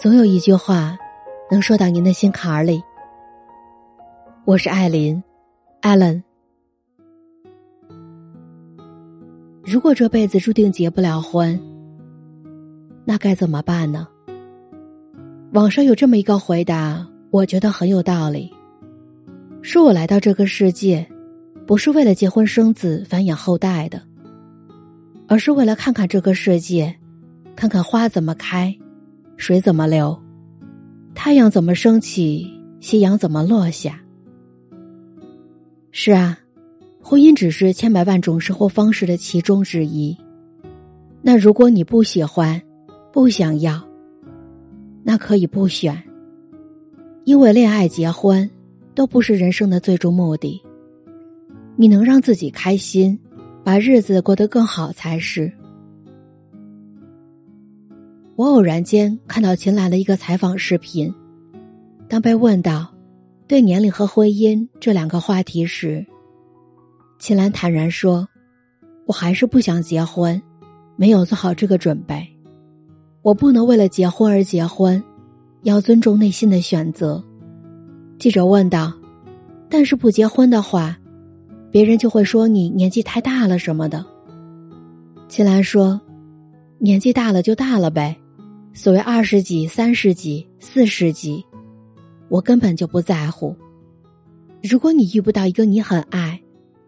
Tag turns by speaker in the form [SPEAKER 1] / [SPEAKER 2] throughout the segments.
[SPEAKER 1] 总有一句话，能说到您的心坎儿里。我是艾琳，艾伦。如果这辈子注定结不了婚，那该怎么办呢？网上有这么一个回答，我觉得很有道理。说我来到这个世界，不是为了结婚生子繁衍后代的，而是为了看看这个世界，看看花怎么开。水怎么流，太阳怎么升起，夕阳怎么落下？是啊，婚姻只是千百万种生活方式的其中之一。那如果你不喜欢，不想要，那可以不选，因为恋爱、结婚都不是人生的最终目的。你能让自己开心，把日子过得更好才是。我偶然间看到秦岚的一个采访视频，当被问到对年龄和婚姻这两个话题时，秦岚坦然说：“我还是不想结婚，没有做好这个准备。我不能为了结婚而结婚，要尊重内心的选择。”记者问道：“但是不结婚的话，别人就会说你年纪太大了什么的。”秦岚说：“年纪大了就大了呗。”所谓二十几、三十几、四十几，我根本就不在乎。如果你遇不到一个你很爱、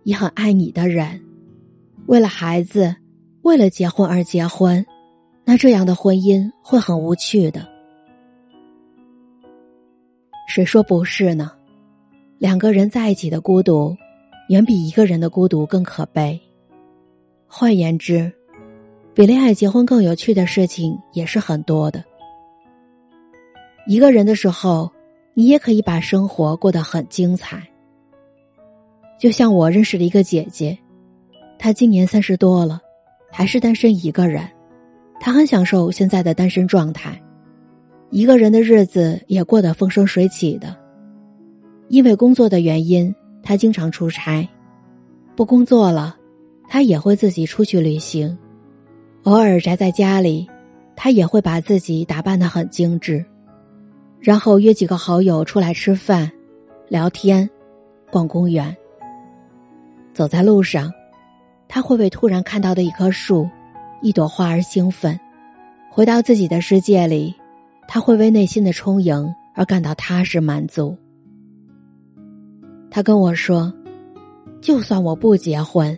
[SPEAKER 1] 也很爱你的人，为了孩子、为了结婚而结婚，那这样的婚姻会很无趣的。谁说不是呢？两个人在一起的孤独，远比一个人的孤独更可悲。换言之。比恋爱、结婚更有趣的事情也是很多的。一个人的时候，你也可以把生活过得很精彩。就像我认识的一个姐姐，她今年三十多了，还是单身一个人。她很享受现在的单身状态，一个人的日子也过得风生水起的。因为工作的原因，她经常出差；不工作了，她也会自己出去旅行。偶尔宅在家里，他也会把自己打扮的很精致，然后约几个好友出来吃饭、聊天、逛公园。走在路上，他会为突然看到的一棵树、一朵花而兴奋；回到自己的世界里，他会为内心的充盈而感到踏实满足。他跟我说：“就算我不结婚，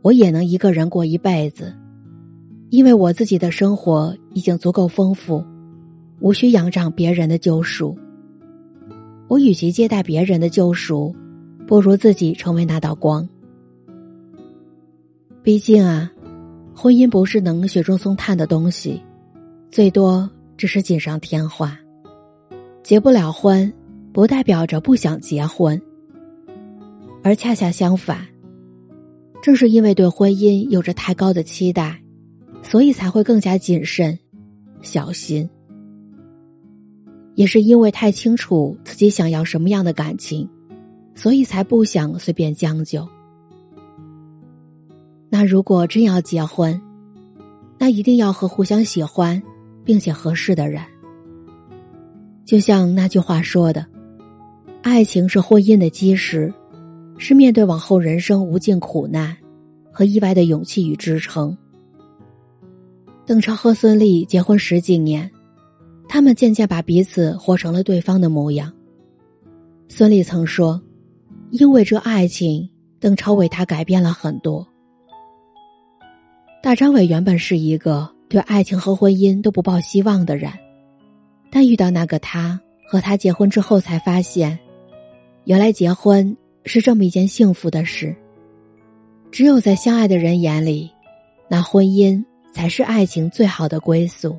[SPEAKER 1] 我也能一个人过一辈子。”因为我自己的生活已经足够丰富，无需仰仗别人的救赎。我与其接待别人的救赎，不如自己成为那道光。毕竟啊，婚姻不是能雪中送炭的东西，最多只是锦上添花。结不了婚，不代表着不想结婚，而恰恰相反，正是因为对婚姻有着太高的期待。所以才会更加谨慎、小心，也是因为太清楚自己想要什么样的感情，所以才不想随便将就。那如果真要结婚，那一定要和互相喜欢并且合适的人。就像那句话说的：“爱情是婚姻的基石，是面对往后人生无尽苦难和意外的勇气与支撑。”邓超和孙俪结婚十几年，他们渐渐把彼此活成了对方的模样。孙俪曾说：“因为这爱情，邓超为他改变了很多。”大张伟原本是一个对爱情和婚姻都不抱希望的人，但遇到那个他，和他结婚之后，才发现，原来结婚是这么一件幸福的事。只有在相爱的人眼里，那婚姻。才是爱情最好的归宿。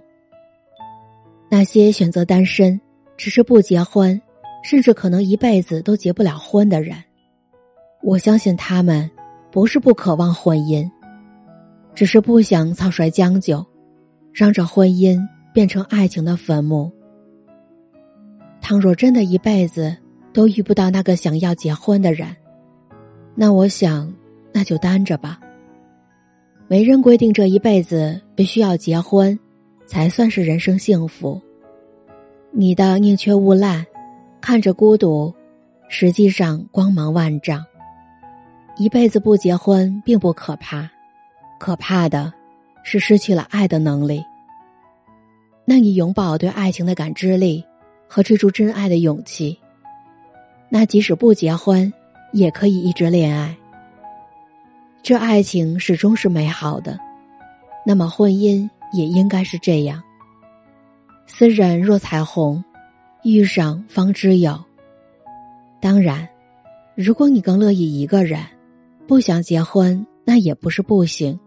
[SPEAKER 1] 那些选择单身，只是不结婚，甚至可能一辈子都结不了婚的人，我相信他们不是不渴望婚姻，只是不想草率将就，让这婚姻变成爱情的坟墓。倘若真的一辈子都遇不到那个想要结婚的人，那我想，那就单着吧。没人规定这一辈子必须要结婚，才算是人生幸福。你的宁缺毋滥，看着孤独，实际上光芒万丈。一辈子不结婚并不可怕，可怕的是失去了爱的能力。那你永葆对爱情的感知力和追逐真爱的勇气，那即使不结婚，也可以一直恋爱。这爱情始终是美好的，那么婚姻也应该是这样。斯人若彩虹，遇上方知有。当然，如果你更乐意一个人，不想结婚，那也不是不行。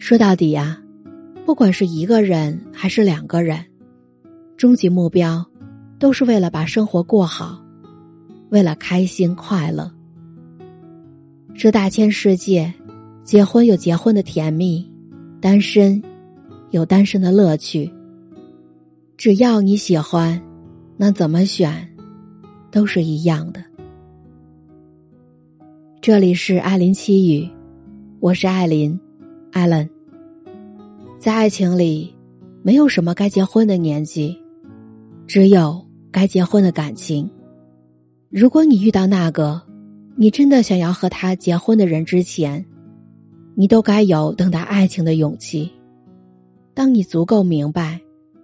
[SPEAKER 1] 说到底呀，不管是一个人还是两个人，终极目标都是为了把生活过好，为了开心快乐。这大千世界，结婚有结婚的甜蜜，单身。有单身的乐趣。只要你喜欢，那怎么选，都是一样的。这里是艾琳七语，我是艾琳，艾伦。在爱情里，没有什么该结婚的年纪，只有该结婚的感情。如果你遇到那个你真的想要和他结婚的人之前，你都该有等待爱情的勇气。当你足够明白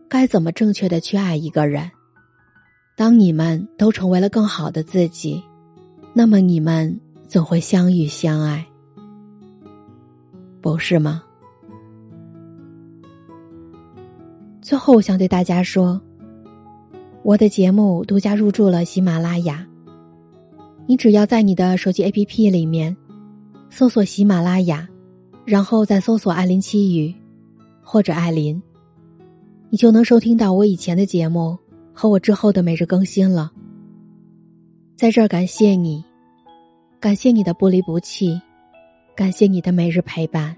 [SPEAKER 1] 该怎么正确的去爱一个人，当你们都成为了更好的自己，那么你们总会相遇相爱，不是吗？最后，我想对大家说，我的节目独家入驻了喜马拉雅，你只要在你的手机 APP 里面搜索喜马拉雅，然后再搜索“艾琳七语”。或者艾琳，你就能收听到我以前的节目和我之后的每日更新了。在这儿感谢你，感谢你的不离不弃，感谢你的每日陪伴。